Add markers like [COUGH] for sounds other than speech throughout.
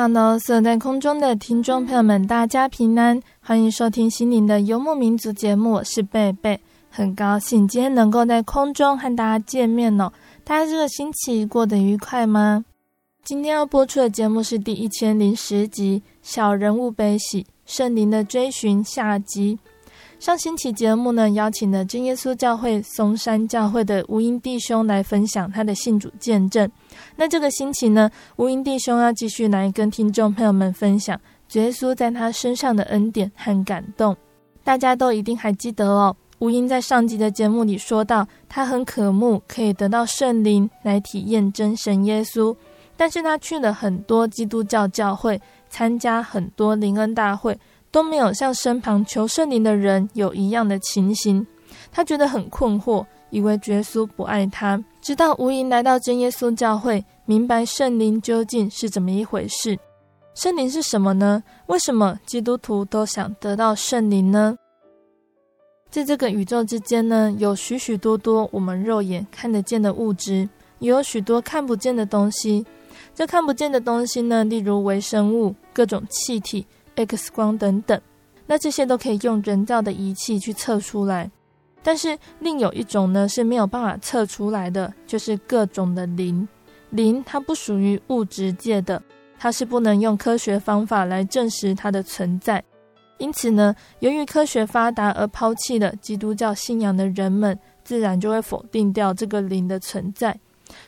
Hello，所有在空中的听众朋友们，大家平安，欢迎收听心灵的游牧民族节目，我是贝贝，很高兴今天能够在空中和大家见面哦。大家这个星期过得愉快吗？今天要播出的节目是第一千零十集《小人物悲喜，圣灵的追寻》下集。上星期节目呢，邀请了真耶稣教会松山教会的吴英弟兄来分享他的信主见证。那这个星期呢，吴英弟兄要继续来跟听众朋友们分享主耶稣在他身上的恩典和感动。大家都一定还记得哦，吴英在上集的节目里说到，他很渴慕可以得到圣灵来体验真神耶稣，但是他去了很多基督教教会，参加很多灵恩大会。都没有像身旁求圣灵的人有一样的情形，他觉得很困惑，以为耶稣不爱他。直到吴英来到真耶稣教会，明白圣灵究竟是怎么一回事。圣灵是什么呢？为什么基督徒都想得到圣灵呢？在这个宇宙之间呢，有许许多多我们肉眼看得见的物质，也有许多看不见的东西。这看不见的东西呢，例如微生物、各种气体。X 光等等，那这些都可以用人造的仪器去测出来。但是另有一种呢是没有办法测出来的，就是各种的灵。灵它不属于物质界的，它是不能用科学方法来证实它的存在。因此呢，由于科学发达而抛弃了基督教信仰的人们，自然就会否定掉这个灵的存在。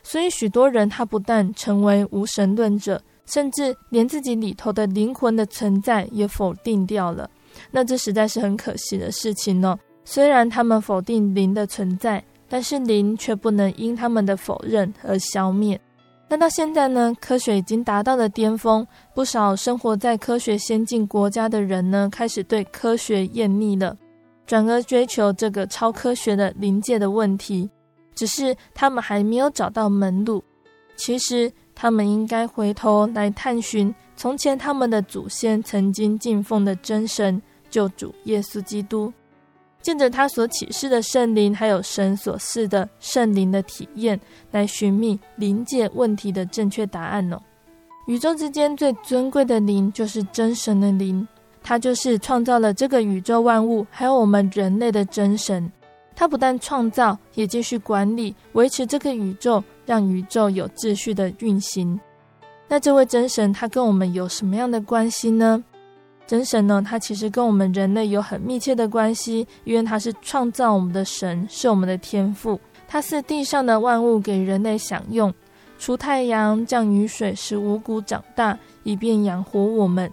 所以许多人他不但成为无神论者。甚至连自己里头的灵魂的存在也否定掉了，那这实在是很可惜的事情呢。虽然他们否定灵的存在，但是灵却不能因他们的否认而消灭。那到现在呢，科学已经达到了巅峰，不少生活在科学先进国家的人呢，开始对科学厌腻了，转而追求这个超科学的灵界的问题。只是他们还没有找到门路。其实。他们应该回头来探寻从前他们的祖先曾经敬奉的真神救主耶稣基督，见着他所启示的圣灵，还有神所示的圣灵的体验，来寻觅灵界问题的正确答案哦。宇宙之间最尊贵的灵就是真神的灵，他就是创造了这个宇宙万物，还有我们人类的真神。他不但创造，也继续管理、维持这个宇宙。让宇宙有秩序的运行。那这位真神，他跟我们有什么样的关系呢？真神呢，他其实跟我们人类有很密切的关系，因为他是创造我们的神，是我们的天赋。他是地上的万物给人类享用，出太阳、降雨水，使五谷长大，以便养活我们。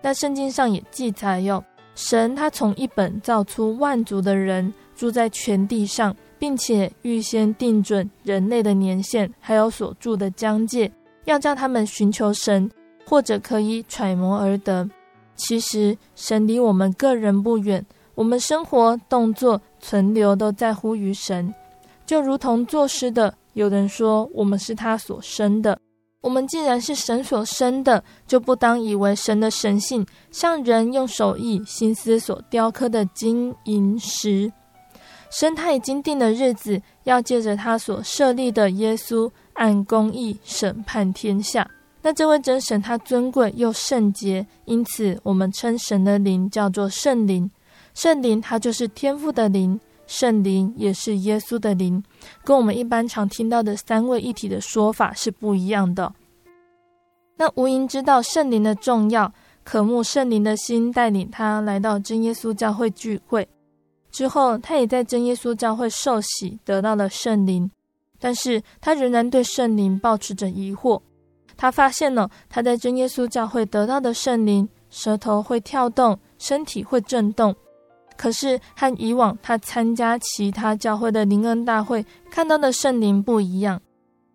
那圣经上也记载哟，神他从一本造出万族的人，住在全地上。并且预先定准人类的年限，还有所住的疆界，要叫他们寻求神，或者可以揣摩而得。其实神离我们个人不远，我们生活、动作、存留都在乎于神。就如同作诗的，有人说我们是他所生的，我们既然是神所生的，就不当以为神的神性像人用手艺心思所雕刻的金银石。神他已经定了日子，要借着他所设立的耶稣，按公义审判天下。那这位真神他尊贵又圣洁，因此我们称神的灵叫做圣灵。圣灵它就是天父的灵，圣灵也是耶稣的灵，跟我们一般常听到的三位一体的说法是不一样的。那无垠知道圣灵的重要，渴慕圣灵的心带领他来到真耶稣教会聚会。之后，他也在真耶稣教会受洗，得到了圣灵。但是他仍然对圣灵抱持着疑惑。他发现了他在真耶稣教会得到的圣灵，舌头会跳动，身体会震动。可是和以往他参加其他教会的灵恩大会看到的圣灵不一样，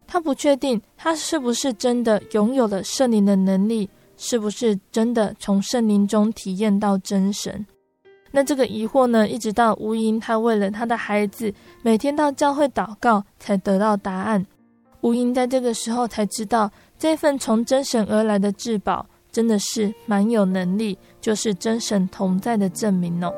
他不确定他是不是真的拥有了圣灵的能力，是不是真的从圣灵中体验到真神。那这个疑惑呢，一直到吴英他为了他的孩子每天到教会祷告，才得到答案。吴英在这个时候才知道，这份从真神而来的至宝，真的是蛮有能力，就是真神同在的证明哦。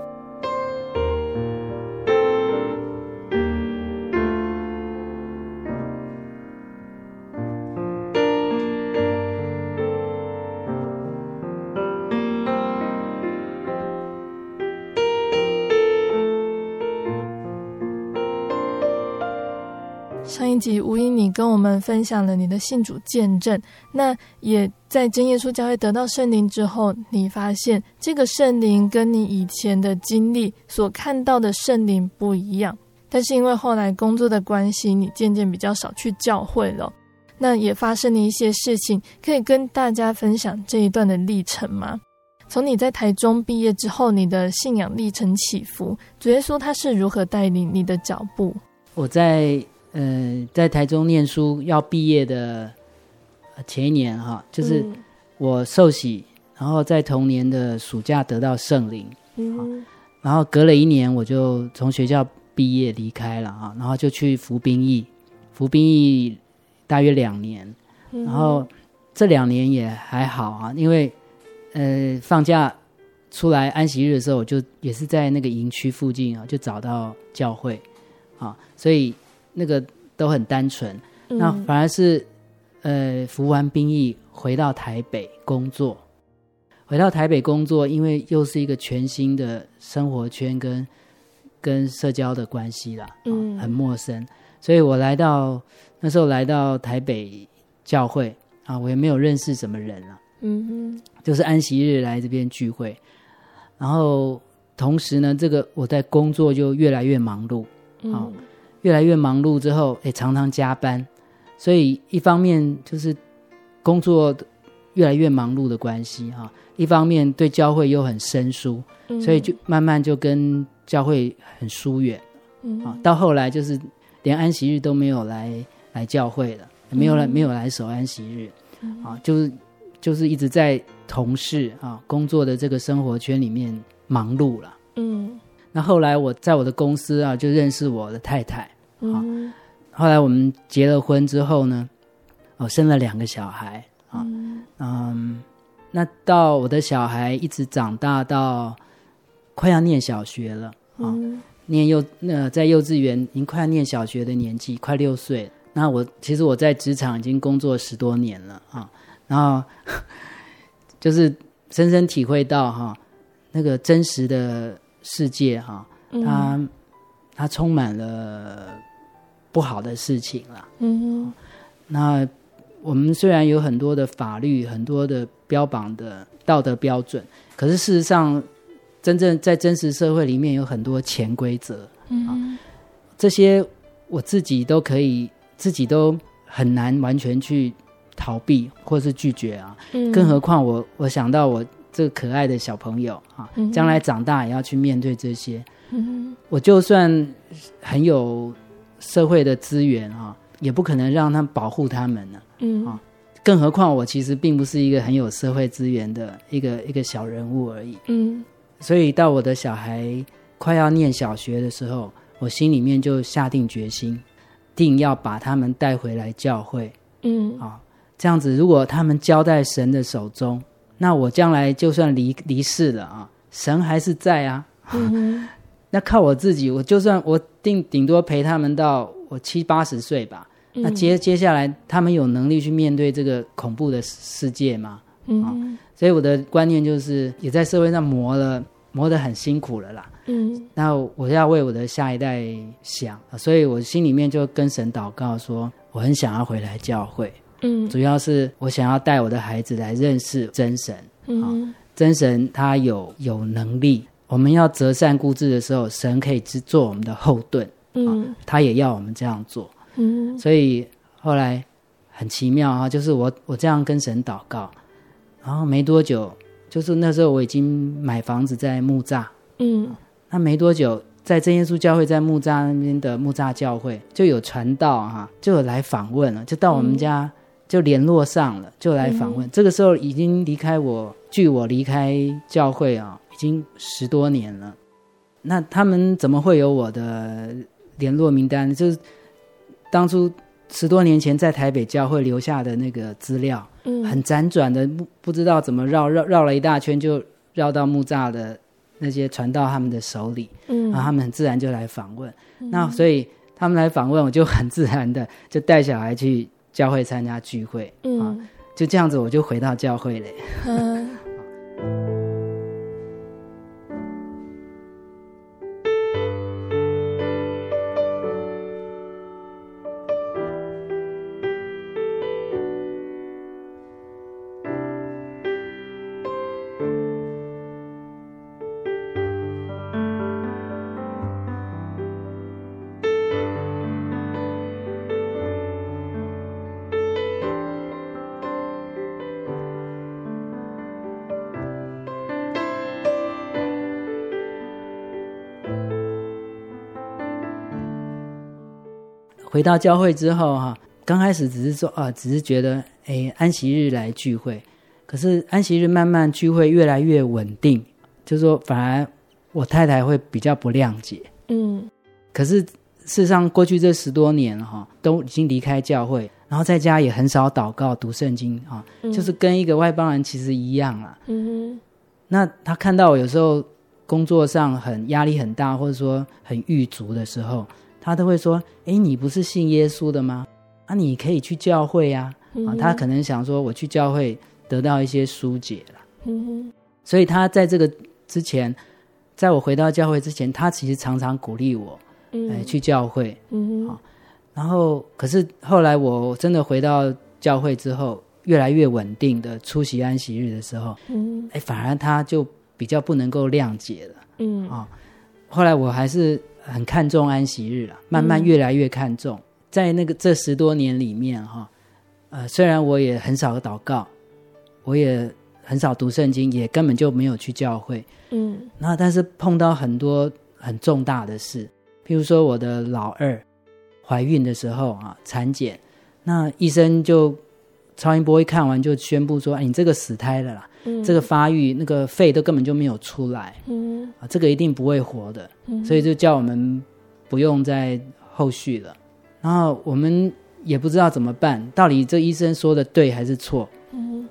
跟我们分享了你的信主见证。那也在真耶稣教会得到圣灵之后，你发现这个圣灵跟你以前的经历所看到的圣灵不一样。但是因为后来工作的关系，你渐渐比较少去教会了。那也发生了一些事情，可以跟大家分享这一段的历程吗？从你在台中毕业之后，你的信仰历程起伏，主耶稣他是如何带领你的脚步？我在。呃，在台中念书要毕业的前一年哈，就是我受洗，嗯、然后在同年的暑假得到圣灵，嗯，然后隔了一年我就从学校毕业离开了啊，然后就去服兵役，服兵役大约两年，然后这两年也还好啊，因为呃放假出来安息日的时候，我就也是在那个营区附近啊，就找到教会啊，所以。那个都很单纯，嗯、那反而是，呃，服完兵役回到台北工作，回到台北工作，因为又是一个全新的生活圈跟跟社交的关系啦，嗯、哦，很陌生，所以我来到那时候来到台北教会啊，我也没有认识什么人了，嗯哼，就是安息日来这边聚会，然后同时呢，这个我在工作就越来越忙碌，嗯、哦。越来越忙碌之后，也常常加班，所以一方面就是工作越来越忙碌的关系哈，一方面对教会又很生疏，嗯、所以就慢慢就跟教会很疏远，嗯，啊，到后来就是连安息日都没有来来教会了，没有来、嗯、没有来守安息日，啊，就是就是一直在同事啊工作的这个生活圈里面忙碌了，嗯。那后来我在我的公司啊，就认识我的太太。嗯，后来我们结了婚之后呢，我生了两个小孩啊。嗯，嗯，那到我的小孩一直长大到快要念小学了啊，嗯，念幼那在幼稚园已经快要念小学的年纪，快六岁。那我其实我在职场已经工作十多年了啊，然后 [LAUGHS] 就是深深体会到哈，那个真实的。世界哈，它它充满了不好的事情了。嗯哼，那我们虽然有很多的法律、很多的标榜的道德标准，可是事实上，真正在真实社会里面有很多潜规则。嗯哼，这些我自己都可以，自己都很难完全去逃避或是拒绝啊。嗯，更何况我我想到我。这个可爱的小朋友啊，将来长大也要去面对这些。嗯哼，我就算很有社会的资源啊，也不可能让他们保护他们呢。嗯啊，更何况我其实并不是一个很有社会资源的一个一个小人物而已。嗯，所以到我的小孩快要念小学的时候，我心里面就下定决心，定要把他们带回来教会。嗯啊，这样子，如果他们交在神的手中，那我将来就算离离世了啊，神还是在啊。嗯、[LAUGHS] 那靠我自己，我就算我顶顶多陪他们到我七八十岁吧。嗯、那接接下来，他们有能力去面对这个恐怖的世界吗？嗯、啊，所以我的观念就是，也在社会上磨了，磨得很辛苦了啦。嗯，那我要为我的下一代想，所以我心里面就跟神祷告说，我很想要回来教会。嗯，主要是我想要带我的孩子来认识真神。嗯、啊，真神他有有能力，我们要择善固执的时候，神可以做我们的后盾。嗯、啊，他也要我们这样做。嗯，所以后来很奇妙啊，就是我我这样跟神祷告，然后没多久，就是那时候我已经买房子在木栅。嗯。那没多久，在真耶稣教会，在木栅那边的木栅教会，就有传道哈，就有来访问了，就到我们家就联络上了，就来访问。嗯、这个时候已经离开我，距我离开教会啊，已经十多年了。那他们怎么会有我的联络名单？就是当初十多年前在台北教会留下的那个资料，嗯，很辗转的，不不知道怎么绕绕绕了一大圈，就绕到木栅的。那些传到他们的手里，嗯，然后他们很自然就来访问，嗯、那所以他们来访问，我就很自然的就带小孩去教会参加聚会，嗯、啊，就这样子我就回到教会了。嗯回到教会之后，哈，刚开始只是说啊，只是觉得，哎，安息日来聚会，可是安息日慢慢聚会越来越稳定，就说反而我太太会比较不谅解，嗯，可是事实上过去这十多年哈，都已经离开教会，然后在家也很少祷告、读圣经啊，就是跟一个外邦人其实一样啊，嗯哼，那他看到我有时候工作上很压力很大，或者说很郁卒的时候。他都会说：“哎，你不是信耶稣的吗？啊，你可以去教会呀！啊，他可能想说，我去教会得到一些疏解了。所以他在这个之前，在我回到教会之前，他其实常常鼓励我，哎，去教会。嗯哼。然后，可是后来我真的回到教会之后，越来越稳定的出席安息日的时候，嗯，哎，反而他就比较不能够谅解了。嗯。啊，后来我还是。很看重安息日了，慢慢越来越看重。嗯、在那个这十多年里面，哈，呃，虽然我也很少祷告，我也很少读圣经，也根本就没有去教会，嗯，那但是碰到很多很重大的事，譬如说我的老二怀孕的时候啊，产检，那医生就超音波一看完就宣布说，哎，你这个死胎了啦。嗯、这个发育，那个肺都根本就没有出来，嗯，啊，这个一定不会活的，嗯，所以就叫我们不用再后续了。然后我们也不知道怎么办，到底这医生说的对还是错？嗯，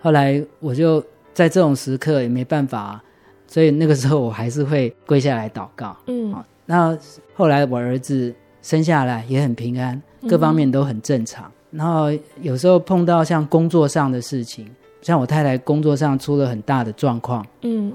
后来我就在这种时刻也没办法，所以那个时候我还是会跪下来祷告，嗯，啊，那后来我儿子生下来也很平安，各方面都很正常。嗯，然后有时候碰到像工作上的事情。像我太太工作上出了很大的状况，嗯，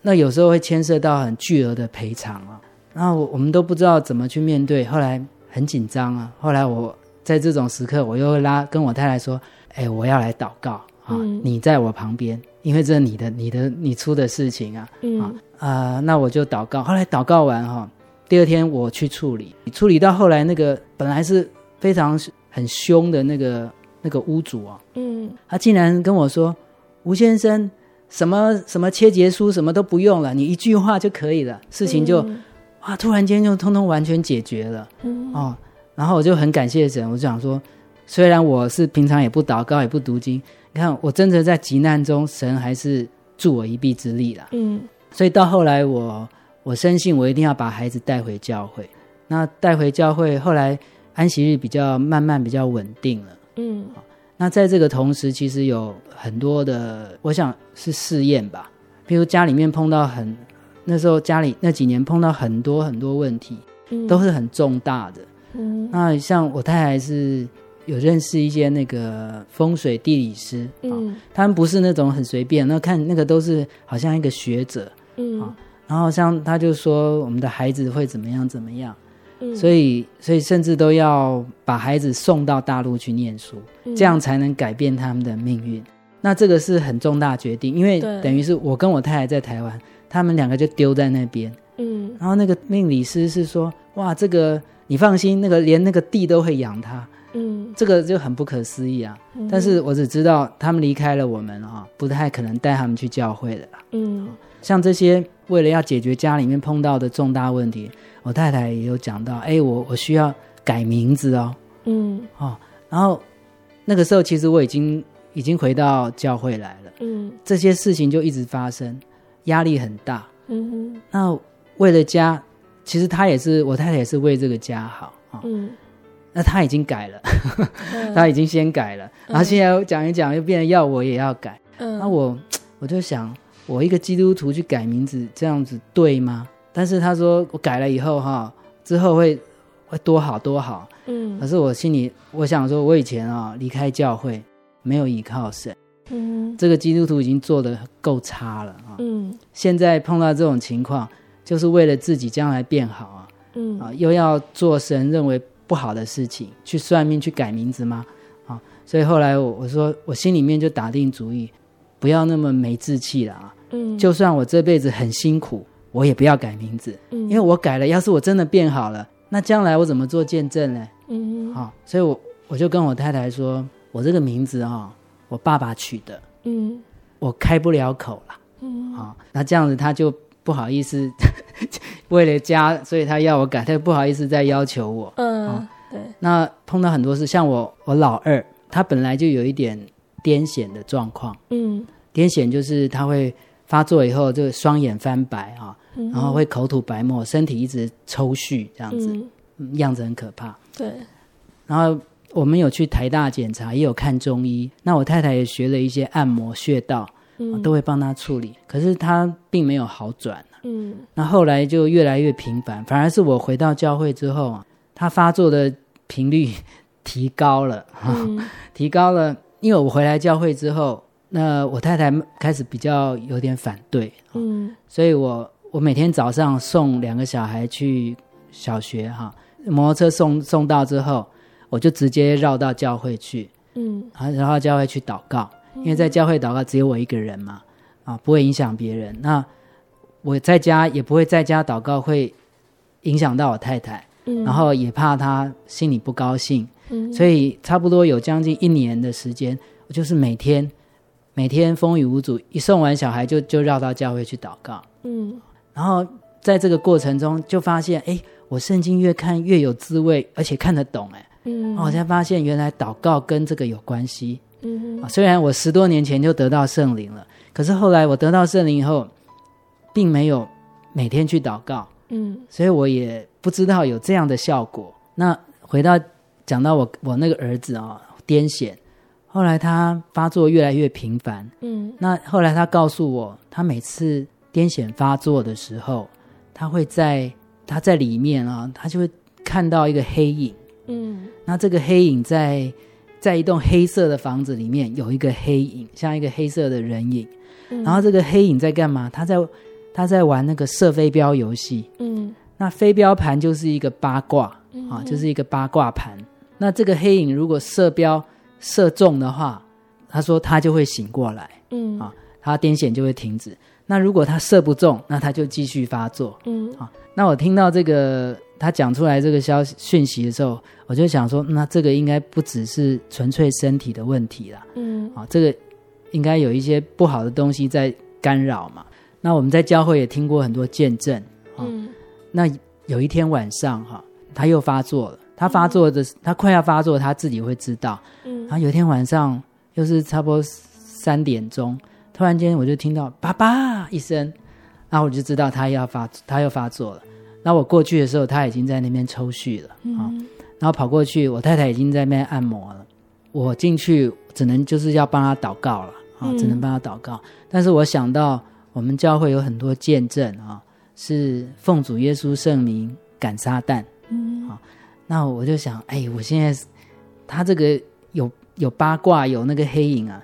那有时候会牵涉到很巨额的赔偿啊，然后我们都不知道怎么去面对，后来很紧张啊。后来我在这种时刻，我又会拉跟我太太说：“哎，我要来祷告啊，嗯，你在我旁边，因为这是你的、你的、你出的事情啊，嗯啊，呃，那我就祷告。后来祷告完哈，第二天我去处理，处理到后来那个本来是非常很凶的那个。”那个屋主啊，嗯，他竟然跟我说：“吴先生，什么什么切结书什么都不用了，你一句话就可以了，事情就，嗯、啊，突然间就通通完全解决了，嗯，哦，然后我就很感谢神，我就想说，虽然我是平常也不祷告也不读经，你看我真的在急难中，神还是助我一臂之力了，嗯，所以到后来我我深信我一定要把孩子带回教会，那带回教会，后来安息日比较慢慢比较稳定了。嗯，那在这个同时，其实有很多的，我想是试验吧。比如家里面碰到很，那时候家里那几年碰到很多很多问题，嗯、都是很重大的。嗯，那像我太太是有认识一些那个风水地理师，嗯、哦，他们不是那种很随便，那看那个都是好像一个学者，嗯、哦，然后像他就说我们的孩子会怎么样怎么样。所以，所以甚至都要把孩子送到大陆去念书，嗯、这样才能改变他们的命运。那这个是很重大决定，因为等于是我跟我太太在台湾，他们两个就丢在那边。嗯，然后那个命理师是说：“哇，这个你放心，那个连那个地都会养他。”嗯，这个就很不可思议啊。嗯、但是我只知道他们离开了我们啊，不太可能带他们去教会的啦。嗯，像这些为了要解决家里面碰到的重大问题。我太太也有讲到，哎，我我需要改名字哦，嗯，哦，然后那个时候其实我已经已经回到教会来了，嗯，这些事情就一直发生，压力很大，嗯哼，那为了家，其实他也是我太太也是为这个家好啊，哦、嗯，那他已经改了，[LAUGHS] 嗯、他已经先改了，嗯、然后现在讲一讲又变成要我也要改，嗯，那我我就想，我一个基督徒去改名字这样子对吗？但是他说我改了以后哈，之后会会多好多好，嗯。可是我心里我想说，我以前啊离开教会，没有依靠神，嗯。这个基督徒已经做的够差了啊，嗯。现在碰到这种情况，就是为了自己将来变好啊，嗯啊，又要做神认为不好的事情，去算命去改名字吗？啊，所以后来我我说我心里面就打定主意，不要那么没志气了啊，嗯。就算我这辈子很辛苦。我也不要改名字，嗯，因为我改了，要是我真的变好了，那将来我怎么做见证呢？嗯，好，所以我我就跟我太太说，我这个名字啊，我爸爸取的，嗯，我开不了口了，嗯，好，那这样子他就不好意思，[LAUGHS] 为了家，所以他要我改，他就不好意思再要求我，嗯，对。那碰到很多事，像我我老二，他本来就有一点癫痫的状况，嗯，癫痫就是他会发作以后就双眼翻白啊。然后会口吐白沫，身体一直抽搐，这样子，嗯、样子很可怕。对。然后我们有去台大检查，也有看中医。那我太太也学了一些按摩穴道，嗯、都会帮她处理。可是她并没有好转。嗯。那后来就越来越频繁，反而是我回到教会之后啊，他发作的频率提高了，嗯、提高了。因为我回来教会之后，那我太太开始比较有点反对。嗯。所以我。我每天早上送两个小孩去小学哈，摩托车送送到之后，我就直接绕到教会去，嗯，然后教会去祷告，因为在教会祷告只有我一个人嘛，啊，不会影响别人。那我在家也不会在家祷告，会影响到我太太，嗯，然后也怕她心里不高兴，嗯，所以差不多有将近一年的时间，我就是每天每天风雨无阻，一送完小孩就就绕到教会去祷告，嗯。然后在这个过程中，就发现，哎，我圣经越看越有滋味，而且看得懂，哎，嗯，然后我才发现原来祷告跟这个有关系，嗯哼，虽然我十多年前就得到圣灵了，可是后来我得到圣灵以后，并没有每天去祷告，嗯，所以我也不知道有这样的效果。那回到讲到我我那个儿子啊、哦，癫痫，后来他发作越来越频繁，嗯，那后来他告诉我，他每次。癫痫发作的时候，他会在他在里面啊，他就会看到一个黑影。嗯，那这个黑影在在一栋黑色的房子里面有一个黑影，像一个黑色的人影。嗯，然后这个黑影在干嘛？他在他在玩那个射飞镖游戏。嗯，那飞镖盘就是一个八卦，嗯，啊，就是一个八卦盘。那这个黑影如果射标射中的话，他说他就会醒过来。嗯，啊，他癫痫就会停止。那如果他射不中，那他就继续发作。嗯，啊，那我听到这个他讲出来这个消息讯息的时候，我就想说，那这个应该不只是纯粹身体的问题了。嗯，啊，这个应该有一些不好的东西在干扰嘛。那我们在教会也听过很多见证。嗯，那有一天晚上哈，他又发作了。他发作的，他快要发作，他自己会知道。嗯，然后有一天晚上又是差不多三点钟。突然间，我就听到“爸爸”一声，然后我就知道他要发，他又发作了。那我过去的时候，他已经在那边抽搐了啊。嗯、然后跑过去，我太太已经在那边按摩了。我进去只能就是要帮他祷告了啊，只能帮他祷告。嗯、但是我想到我们教会有很多见证啊，是奉主耶稣圣名赶撒旦。嗯，好，那我就想，哎，我现在他这个有有八卦，有那个黑影啊，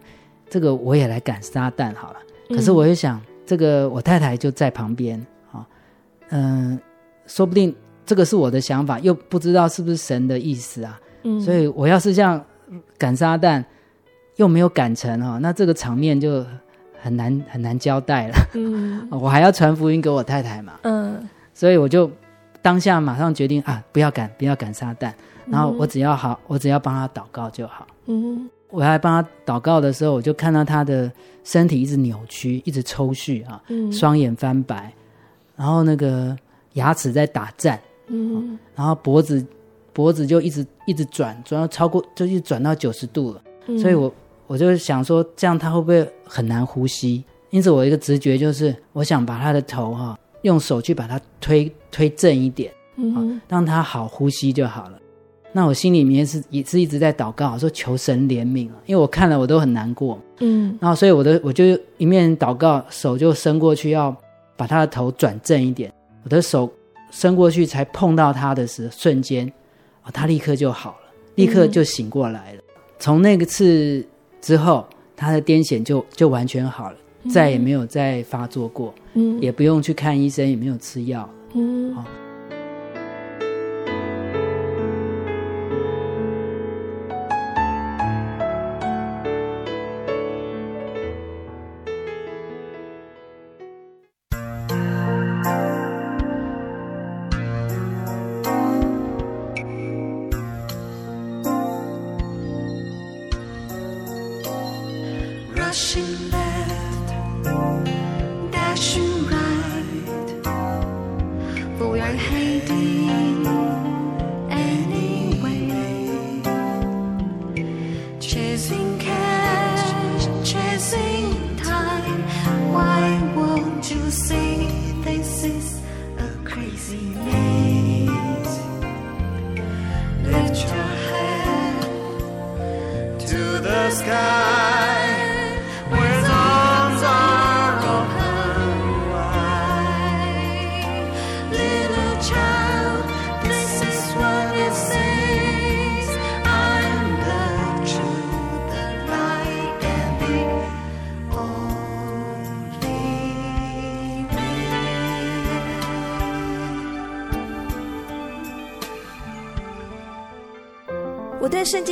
这个我也来赶撒旦好了。可是我就想，这个我太太就在旁边啊，嗯，说不定这个是我的想法，又不知道是不是神的意思啊。嗯，所以我要是这样赶撒旦，又没有赶成哈，那这个场面就很难很难交代了。嗯，[LAUGHS] 我还要传福音给我太太嘛。嗯，所以我就。当下马上决定啊，不要赶，不要赶撒旦，然后我只要好，我只要帮他祷告就好。嗯，我还帮他祷告的时候，我就看到他的身体一直扭曲，一直抽搐啊，嗯，双眼翻白，然后那个牙齿在打颤，嗯，然后脖子脖子就一直一直转，转到超过就一直转到九十度了，嗯，所以我我就想说，这样他会不会很难呼吸？因此我一个直觉就是，我想把他的头哈。用手去把它推推正一点，嗯哼，让他好呼吸就好了。那我心里面是也是一直在祷告，说求神怜悯啊，因为我看了我都很难过，嗯，然后所以我的我就一面祷告，手就伸过去要把他的头转正一点。我的手伸过去才碰到他的时瞬间，啊，他立刻就好了，立刻就醒过来了。嗯，从那个次之后，他的癫痫就就完全好了。再也没有再发作过，嗯，也不用去看医生，也没有吃药，嗯，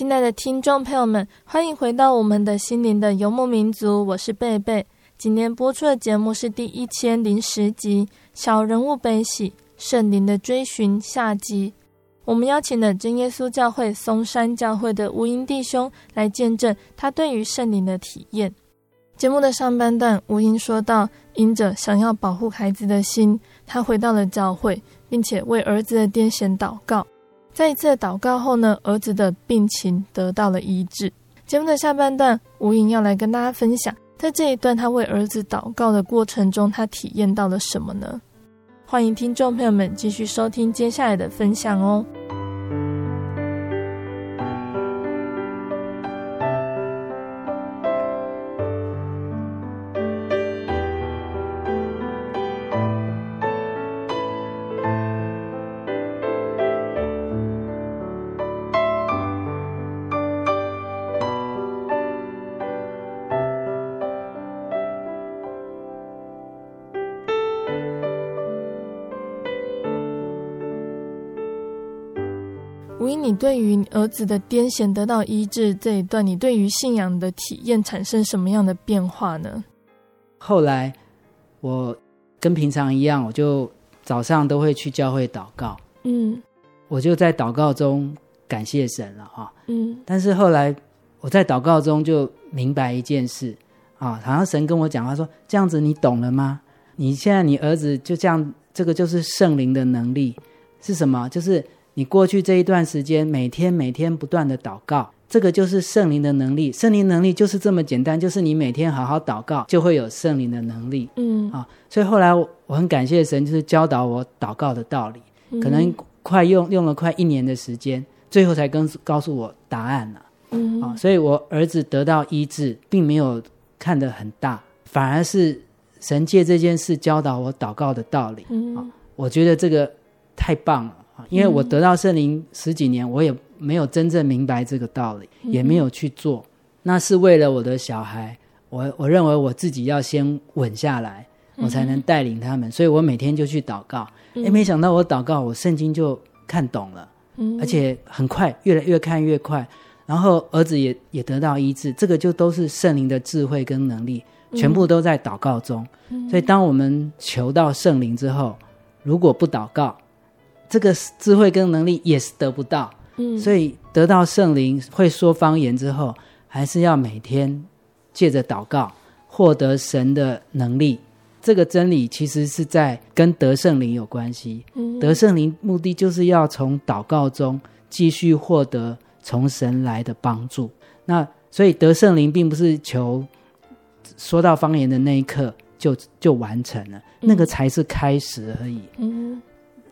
亲爱的听众朋友们，欢迎回到我们的心灵的游牧民族，我是贝贝。今天播出的节目是第一千零十集《小人物悲喜圣灵的追寻》下集。我们邀请了真耶稣教会松山教会的吴英弟兄来见证他对于圣灵的体验。节目的上半段，吴英说到，因着想要保护孩子的心，他回到了教会，并且为儿子的癫痫祷告。在一次的祷告后呢，儿子的病情得到了医治。节目的下半段，吴莹要来跟大家分享，在这一段他为儿子祷告的过程中，他体验到了什么呢？欢迎听众朋友们继续收听接下来的分享哦。对于儿子的癫痫得到医治这一段，你对于信仰的体验产生什么样的变化呢？后来我跟平常一样，我就早上都会去教会祷告。嗯，我就在祷告中感谢神了哈。嗯，但是后来我在祷告中就明白一件事啊，好像神跟我讲话说：“这样子你懂了吗？你现在你儿子就这样，这个就是圣灵的能力是什么？就是。”你过去这一段时间，每天每天不断的祷告，这个就是圣灵的能力。圣灵能力就是这么简单，就是你每天好好祷告，就会有圣灵的能力。嗯啊，所以后来我很感谢神，就是教导我祷告的道理。可能快用用了快一年的时间，最后才跟告诉我答案了。嗯啊，所以我儿子得到医治，并没有看得很大，反而是神借这件事教导我祷告的道理。嗯啊，我觉得这个太棒了。因为我得到圣灵十几年，我也没有真正明白这个道理，也没有去做。那是为了我的小孩，我我认为我自己要先稳下来，我才能带领他们。所以我每天就去祷告。诶，没想到我祷告，我圣经就看懂了，而且很快，越来越看越快。然后儿子也也得到医治，这个就都是圣灵的智慧跟能力，全部都在祷告中。所以当我们求到圣灵之后，如果不祷告，这个智慧跟能力也是得不到，嗯，所以得到圣灵会说方言之后，还是要每天借着祷告获得神的能力。这个真理其实是在跟得圣灵有关系。得圣灵目的就是要从祷告中继续获得从神来的帮助。那所以得圣灵并不是求说到方言的那一刻就就完成了，那个才是开始而已。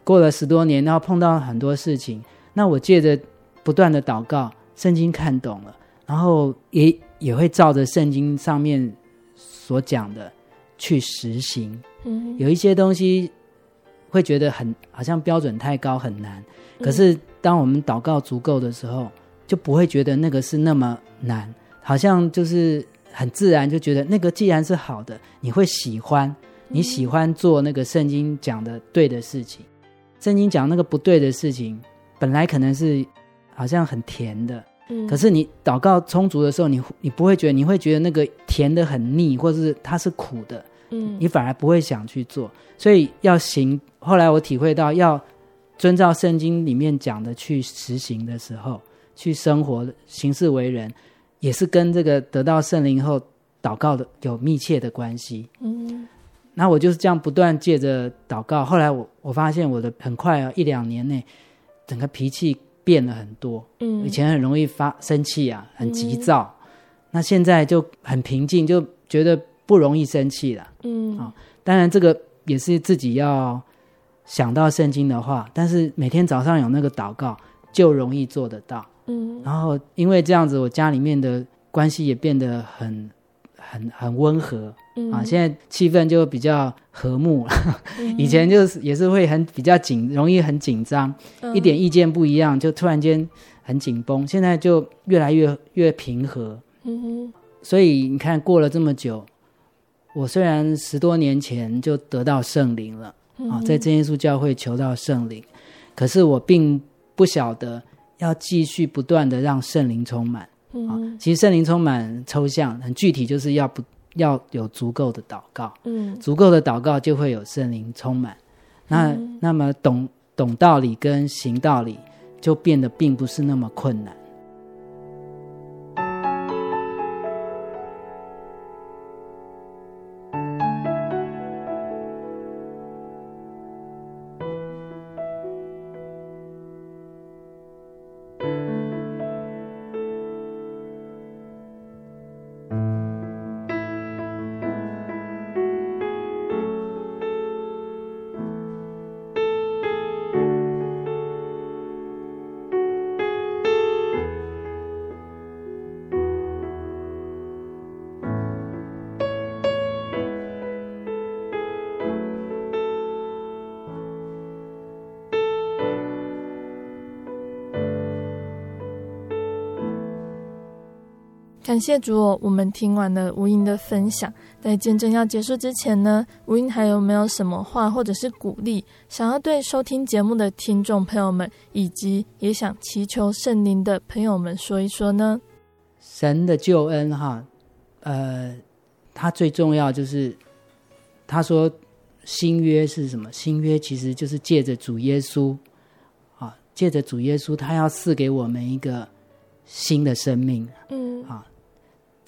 过了十多年，然后碰到很多事情，那我借着不断的祷告，圣经看懂了，然后也也会照着圣经上面所讲的。去实行，有一些东西会觉得很好像标准太高很难，可是当我们祷告足够的时候，就不会觉得那个是那么难，好像就是很自然就觉得那个既然是好的，你会喜欢，你喜欢做那个圣经讲的对的事情，圣经讲那个不对的事情，本来可能是好像很甜的。可是你祷告充足的时候，你你不会觉得，你会觉得那个甜的很腻，或者是它是苦的，嗯，你反而不会想去做。所以要行。后来我体会到，要遵照圣经里面讲的去实行的时候，去生活、行事为人，也是跟这个得到圣灵后祷告的有密切的关系。嗯，那我就是这样不断借着祷告。后来我我发现我的很快啊，一两年内，整个脾气。变了很多，嗯，以前很容易发生气啊，很急躁，嗯，那现在就很平静，就觉得不容易生气了，嗯，啊，当然这个也是自己要想到圣经的话，但是每天早上有那个祷告就容易做得到，嗯，然后因为这样子，我家里面的关系也变得很很很温和。啊，现在气氛就比较和睦了。[LAUGHS] 以前就是也是会很比较紧，容易很紧张，一点意见不一样就突然间很紧绷。现在就越来越越平和。所以你看，过了这么久，我虽然十多年前就得到圣灵了啊，在真耶稣教会求到圣灵，可是我并不晓得要继续不断的让圣灵充满。啊，其实圣灵充满抽象，很具体就是要不。要有足够的祷告，嗯，足够的祷告就会有圣灵充满，那、嗯、那么懂懂道理跟行道理就变得并不是那么困难。感谢主哦，我们听完了吴英的分享。在见证要结束之前呢，吴英还有没有什么话或者是鼓励，想要对收听节目的听众朋友们，以及也想祈求圣灵的朋友们说一说呢？神的救恩哈，呃，他最重要就是他说新约是什么？新约其实就是借着主耶稣啊，借着主耶稣，他要赐给我们一个新的生命。嗯，啊。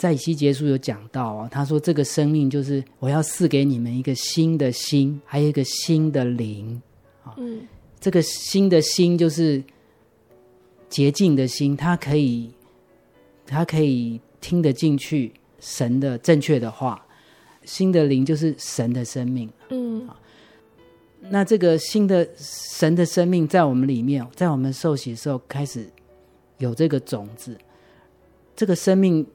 在以西结书有讲到啊，他说这个生命就是我要赐给你们一个新的心，还有一个新的灵啊。嗯，这个新的心就是洁净的心，它可以，它可以听得进去神的正确的话。新的灵就是神的生命。嗯，那这个新的神的生命在我们里面，在我们受洗的时候开始有这个种子，这个生命。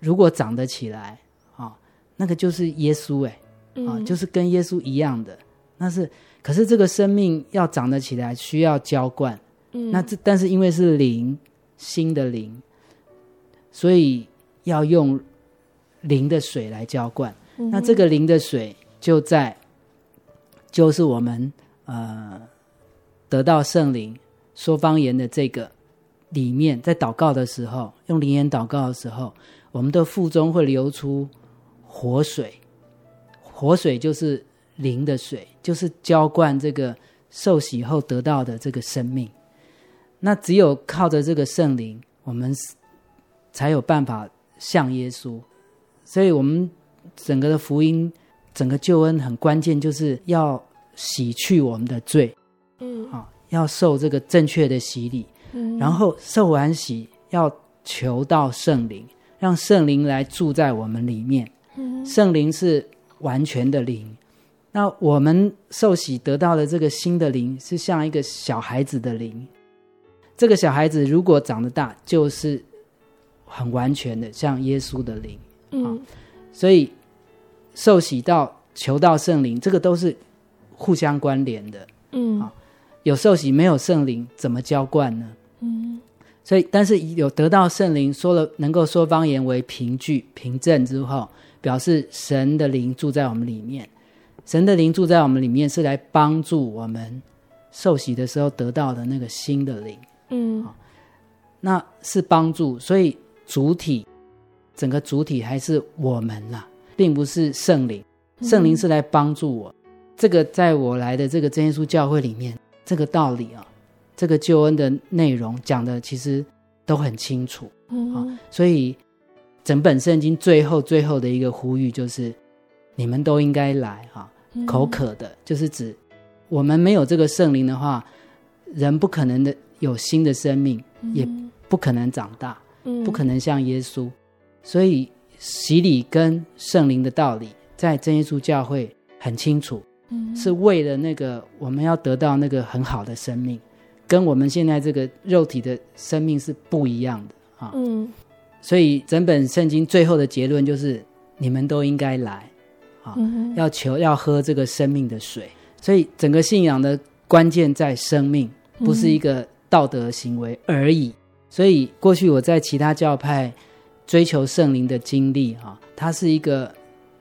如果长得起来，啊、哦，那个就是耶稣哎，啊、哦，就是跟耶稣一样的。那是，可是这个生命要长得起来，需要浇灌。嗯，那这但是因为是灵，新的灵，所以要用灵的水来浇灌。嗯、那这个灵的水就在，就是我们呃得到圣灵说方言的这个里面，在祷告的时候，用灵言祷告的时候。我们的腹中会流出活水，活水就是灵的水，就是浇灌这个受洗后得到的这个生命。那只有靠着这个圣灵，我们才有办法像耶稣，所以我们整个的福音，整个救恩很关键，就是要洗去我们的罪，嗯，啊，要受这个正确的洗礼，嗯，然后受完洗，要求到圣灵，让圣灵来住在我们里面，嗯，圣灵是完全的灵。那我们受洗得到的这个新的灵，是像一个小孩子的灵。这个小孩子如果长得大，就是很完全的，像耶稣的灵。嗯，所以受洗到求到圣灵，这个都是互相关联的。嗯，有受洗没有圣灵，怎么浇灌呢？嗯，所以但是有得到圣灵，说了能够说方言为凭据凭证之后，表示神的灵住在我们里面。神的灵住在我们里面，是来帮助我们受洗的时候得到的那个新的灵。嗯，那是帮助，所以主体整个主体还是我们啦，并不是圣灵。圣灵是来帮助我。嗯、这个在我来的这个真耶稣教会里面，这个道理啊，这个救恩的内容讲的其实都很清楚。嗯、啊，所以整本圣经最后最后的一个呼吁就是，你们都应该来哈。口渴的，就是指我们没有这个圣灵的话，人不可能的有新的生命，也不可能长大，不可能像耶稣。所以洗礼跟圣灵的道理，在真耶稣教会很清楚，是为了那个我们要得到那个很好的生命，跟我们现在这个肉体的生命是不一样的啊。嗯，所以整本圣经最后的结论就是，你们都应该来。啊，要求要喝这个生命的水，所以整个信仰的关键在生命，不是一个道德行为而已。所以过去我在其他教派追求圣灵的经历，哈，它是一个，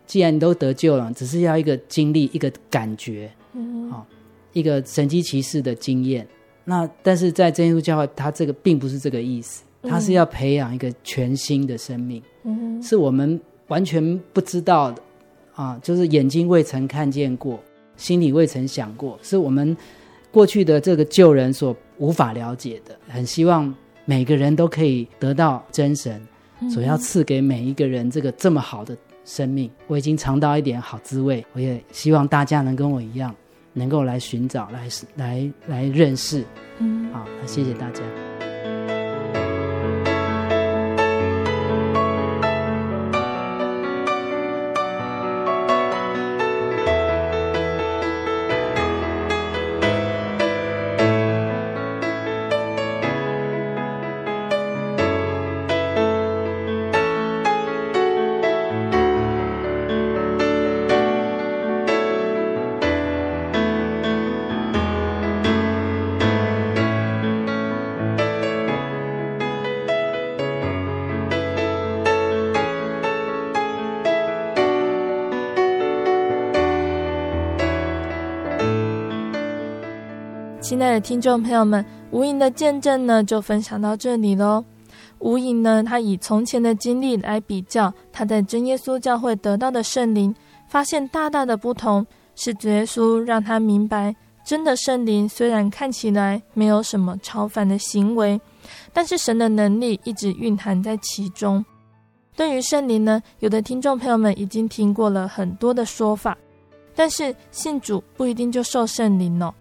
既然你都得救了，只是要一个经历，一个感觉，啊，一个神机骑士的经验。那但是在真耶稣教会，它这个并不是这个意思，它是要培养一个全新的生命，嗯是我们完全不知道的。啊，就是眼睛未曾看见过，心里未曾想过，是我们过去的这个旧人所无法了解的。很希望每个人都可以得到真神所要赐给每一个人这个这么好的生命。我已经尝到一点好滋味，我也希望大家能跟我一样，能够来寻找，来来来认识。嗯，好，那谢谢大家。听众朋友们，无影的见证呢，就分享到这里喽。无影呢，他以从前的经历来比较他在真耶稣教会得到的圣灵，发现大大的不同。是主耶稣让他明白，真的圣灵虽然看起来没有什么超凡的行为，但是神的能力一直蕴含在其中。对于圣灵呢，有的听众朋友们已经听过了很多的说法，但是信主不一定就受圣灵哦。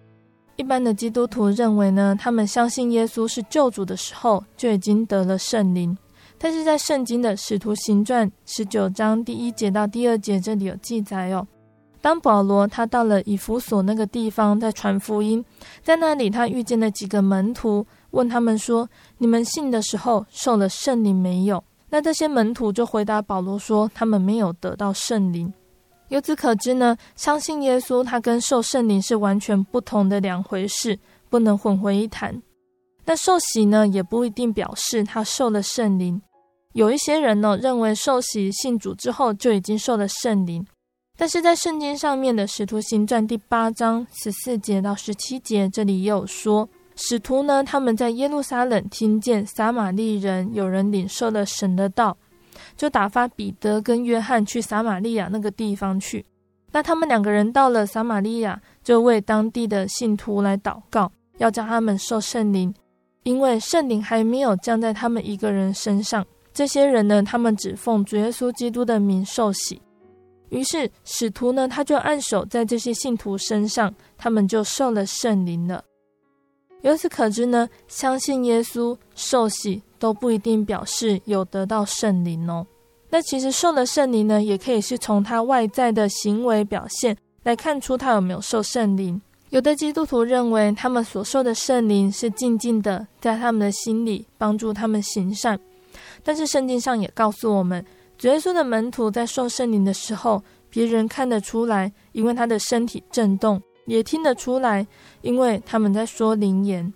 一般的基督徒认为呢，他们相信耶稣是救主的时候，就已经得了圣灵。但是在圣经的使徒行传十九章第一节到第二节这里有记载哦，当保罗他到了以弗所那个地方在传福音，在那里他遇见了几个门徒，问他们说：“你们信的时候受了圣灵没有？”那这些门徒就回答保罗说：“他们没有得到圣灵。”由此可知呢，相信耶稣，他跟受圣灵是完全不同的两回事，不能混为一谈。那受洗呢，也不一定表示他受了圣灵。有一些人呢，认为受洗信主之后就已经受了圣灵，但是在圣经上面的《使徒行传》第八章十四节到十七节，这里也有说，使徒呢，他们在耶路撒冷听见撒玛利人有人领受了神的道。就打发彼得跟约翰去撒玛利亚那个地方去。那他们两个人到了撒玛利亚，就为当地的信徒来祷告，要叫他们受圣灵，因为圣灵还没有降在他们一个人身上，这些人呢，他们只奉主耶稣基督的名受洗。于是使徒呢，他就按手在这些信徒身上，他们就受了圣灵了。由此可知呢，相信耶稣受洗都不一定表示有得到圣灵哦。那其实受了圣灵呢，也可以是从他外在的行为表现来看出他有没有受圣灵。有的基督徒认为他们所受的圣灵是静静的在他们的心里帮助他们行善，但是圣经上也告诉我们。主耶稣的门徒在受圣灵的时候，别人看得出来，因为他的身体震动；也听得出来，因为他们在说灵言。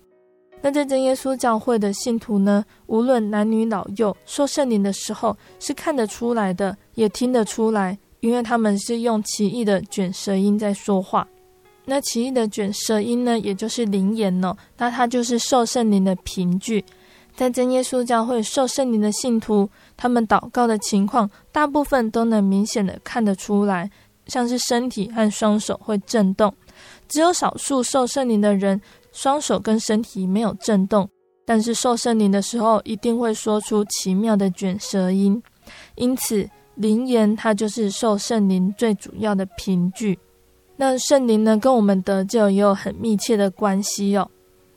那在真耶稣教会的信徒呢，无论男女老幼，受圣灵的时候是看得出来的，也听得出来，因为他们是用奇异的卷舌音在说话。那奇异的卷舌音呢，也就是灵言哦，那它就是受圣灵的凭据。在真耶稣教会受圣灵的信徒，他们祷告的情况，大部分都能明显的看得出来，像是身体和双手会震动。只有少数受圣灵的人，双手跟身体没有震动，但是受圣灵的时候，一定会说出奇妙的卷舌音。因此，灵言它就是受圣灵最主要的凭据。那圣灵呢，跟我们得救也有很密切的关系哦。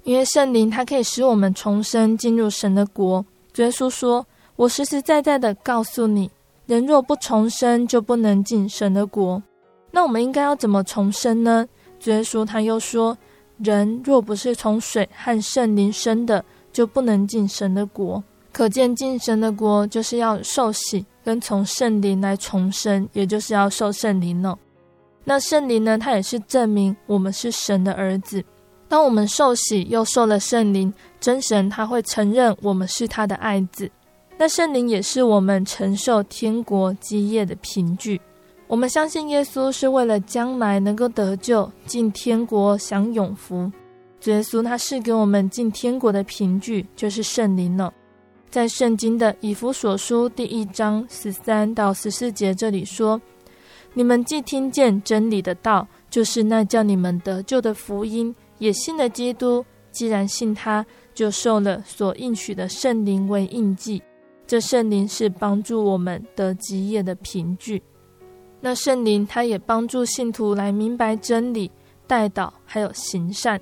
因为圣灵，它可以使我们重生，进入神的国。主耶稣说：“我实实在在的告诉你，人若不重生，就不能进神的国。”那我们应该要怎么重生呢？耶稣他又说：“人若不是从水和圣灵生的，就不能进神的国。”可见进神的国就是要受洗，跟从圣灵来重生，也就是要受圣灵呢。那圣灵呢，它也是证明我们是神的儿子。当我们受洗又受了圣灵，真神他会承认我们是他的爱子。那圣灵也是我们承受天国基业的凭据。我们相信耶稣是为了将来能够得救，进天国享永福。耶稣他是给我们进天国的凭据，就是圣灵了。在圣经的以弗所书第一章十三到十四节这里说：“你们既听见真理的道，就是那叫你们得救的福音。”也信了基督，既然信他，就受了所应许的圣灵为印记。这圣灵是帮助我们得基业的凭据。那圣灵他也帮助信徒来明白真理、代祷，还有行善。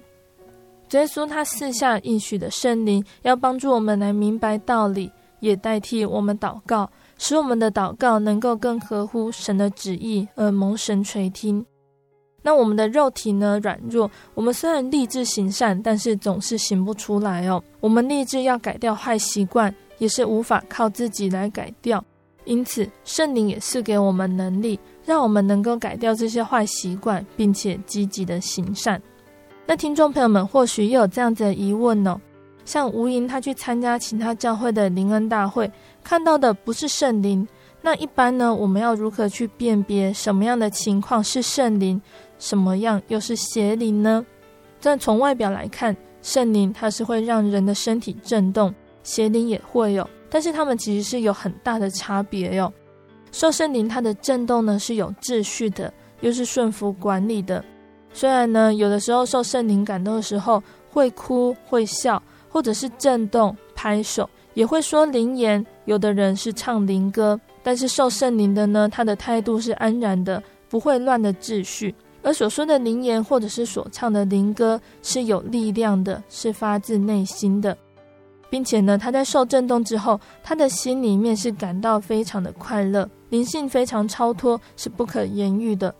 耶稣他赐下应许的圣灵，要帮助我们来明白道理，也代替我们祷告，使我们的祷告能够更合乎神的旨意，而蒙神垂听。那我们的肉体呢，软弱，我们虽然立志行善，但是总是行不出来哦。我们立志要改掉坏习惯，也是无法靠自己来改掉。因此，圣灵也赐给我们能力，让我们能够改掉这些坏习惯，并且积极的行善。那听众朋友们或许也有这样子的疑问哦，像吴莹他去参加其他教会的灵恩大会，看到的不是圣灵。那一般呢，我们要如何去辨别什么样的情况是圣灵？什么样又是邪灵呢？但从外表来看，圣灵它是会让人的身体震动，邪灵也会有，但是它们其实是有很大的差别哟。受圣灵它的震动呢是有秩序的，又是顺服管理的。虽然呢有的时候受圣灵感动的时候会哭会笑，或者是震动拍手，也会说灵言。有的人是唱灵歌，但是受圣灵的呢，他的态度是安然的，不会乱的秩序。而所说的灵言，或者是所唱的灵歌，是有力量的，是发自内心的，并且呢，他在受震动之后，他的心里面是感到非常的快乐，灵性非常超脱，是不可言喻的。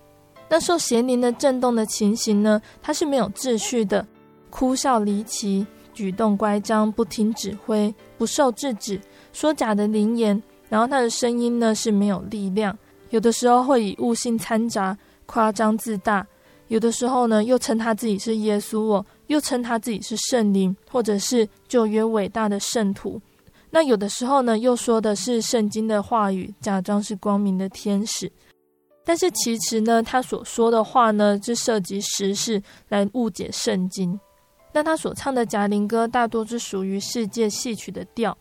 那受邪灵的震动的情形呢，他是没有秩序的，哭笑离奇，举动乖张，不听指挥，不受制止，说假的灵言，然后他的声音呢是没有力量，有的时候会以悟性掺杂。夸张自大，有的时候呢，又称他自己是耶稣哦，又称他自己是圣灵，或者是旧约伟大的圣徒。那有的时候呢，又说的是圣经的话语，假装是光明的天使。但是其实呢，他所说的话呢，是涉及时事来误解圣经。那他所唱的贾玲歌，大多是属于世界戏曲的调。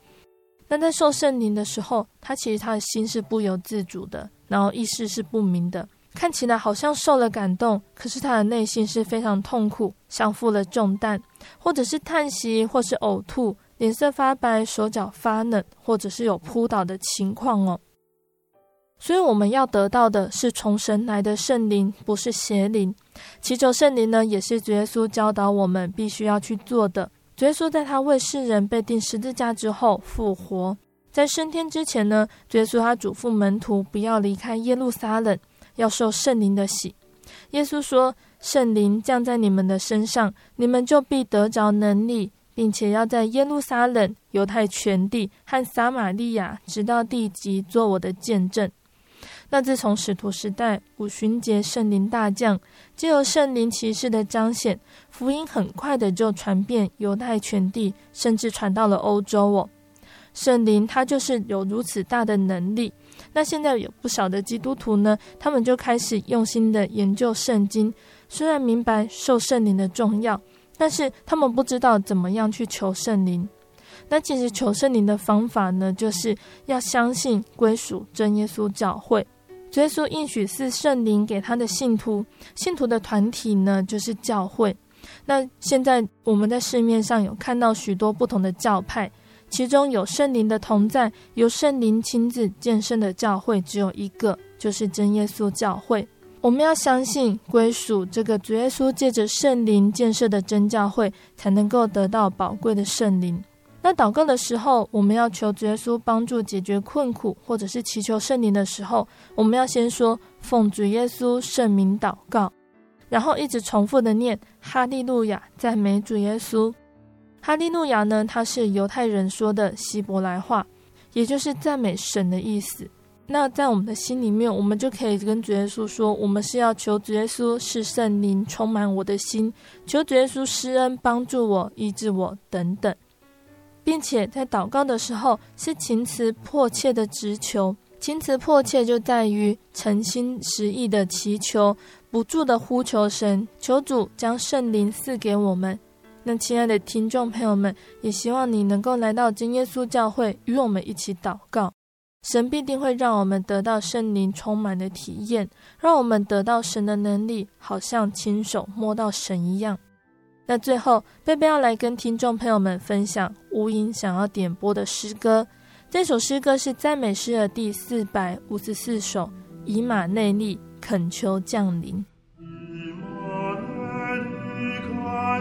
那在受圣灵的时候，他其实他的心是不由自主的，然后意识是不明的。看起来好像受了感动，可是他的内心是非常痛苦，像负了重担，或者是叹息，或是呕吐，脸色发白、手脚发冷，或者是有扑倒的情况哦。所以我们要得到的是从神来的圣灵，不是邪灵。祈求圣灵呢，也是主耶稣教导我们必须要去做的。主耶稣在他为世人被钉十字架之后复活，在升天之前呢，主耶稣他嘱咐门徒不要离开耶路撒冷，要受圣灵的洗。耶稣说：“圣灵降在你们的身上，你们就必得着能力，并且要在耶路撒冷、犹太全地和撒玛利亚，直到地极，做我的见证。”那自从使徒时代五旬节圣灵大降，借由圣灵启示的彰显，福音很快的就传遍犹太全地，甚至传到了欧洲哦。圣灵它就是有如此大的能力。那现在有不少的基督徒呢，他们就开始用心的研究圣经，虽然明白受圣灵的重要，但是他们不知道怎么样去求圣灵。那其实求圣灵的方法呢，就是要相信归属真耶稣教会。耶稣应许是圣灵给他的信徒，信徒的团体呢，就是教会。那现在我们在市面上有看到许多不同的教派，其中有圣灵的同在，由圣灵亲自建设的教会只有一个，就是真耶稣教会。我们要相信归属这个主耶稣借着圣灵建设的真教会，才能够得到宝贵的圣灵。那祷告的时候，我们要求主耶稣帮助解决困苦，或者是祈求圣灵的时候，我们要先说奉主耶稣圣名祷告，然后一直重复的念哈利路亚，赞美主耶稣。哈利路亚呢，它是犹太人说的希伯来话，也就是赞美神的意思。那在我们的心里面，我们就可以跟主耶稣说，我们是要求主耶稣是圣灵充满我的心，求主耶稣施恩帮助我、医治我等等。并且在祷告的时候是情词迫切的直求，情词迫切就在于诚心实意的祈求，不住的呼求神，求主将圣灵赐给我们。那亲爱的听众朋友们，也希望你能够来到真耶稣教会，与我们一起祷告，神必定会让我们得到圣灵充满的体验，让我们得到神的能力，好像亲手摸到神一样。那最后，贝贝要来跟听众朋友们分享无影想要点播的诗歌。这首诗歌是赞美诗的第四百五十四首，《以马内利，恳求降临》。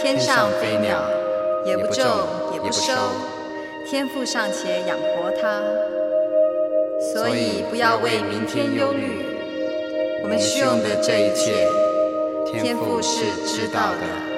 天上飞鸟，也不种，也不收，天赋尚且养活它，所以不要为明天忧虑。我们需用的这一切，天赋是知道的。